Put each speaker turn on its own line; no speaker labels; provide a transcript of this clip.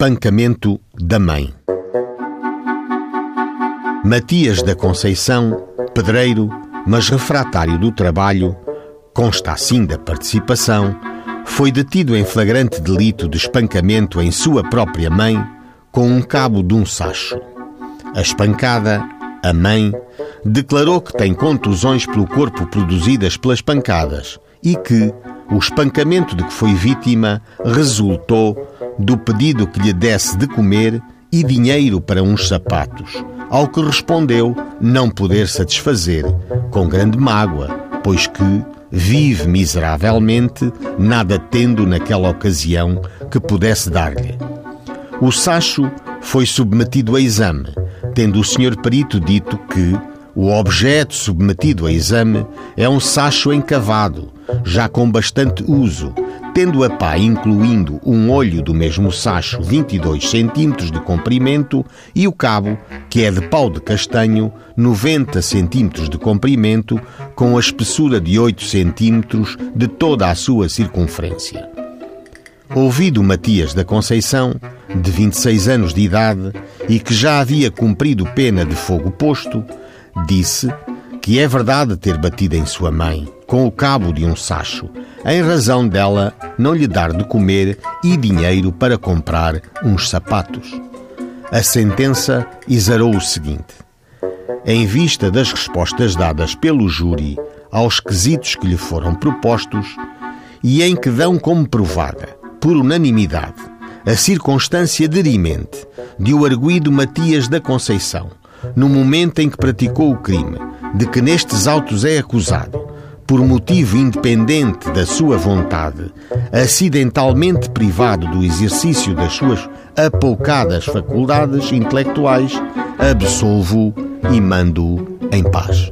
espancamento da mãe. Matias da Conceição, pedreiro, mas refratário do trabalho, consta assim da participação, foi detido em flagrante delito de espancamento em sua própria mãe com um cabo de um sacho. A espancada, a mãe, declarou que tem contusões pelo corpo produzidas pelas pancadas e que o espancamento de que foi vítima resultou do pedido que lhe desse de comer e dinheiro para uns sapatos, ao que respondeu não poder satisfazer, com grande mágoa, pois que vive miseravelmente, nada tendo naquela ocasião que pudesse dar-lhe. O Sacho foi submetido a exame, tendo o senhor perito dito que o objeto submetido a exame é um sacho encavado, já com bastante uso, tendo a pá incluindo um olho do mesmo sacho 22 centímetros de comprimento e o cabo, que é de pau de castanho, 90 centímetros de comprimento, com a espessura de 8 centímetros de toda a sua circunferência. Ouvido Matias da Conceição, de 26 anos de idade e que já havia cumprido pena de fogo posto, disse que é verdade ter batido em sua mãe com o cabo de um sacho, em razão dela não lhe dar de comer e dinheiro para comprar uns sapatos. A sentença exarou o seguinte: em vista das respostas dadas pelo júri aos quesitos que lhe foram propostos e em que dão como provada, por unanimidade, a circunstância derimente de o arguído Matias da Conceição, no momento em que praticou o crime, de que nestes autos é acusado, por motivo independente da sua vontade, acidentalmente privado do exercício das suas apoucadas faculdades intelectuais, absolvo e mando em paz.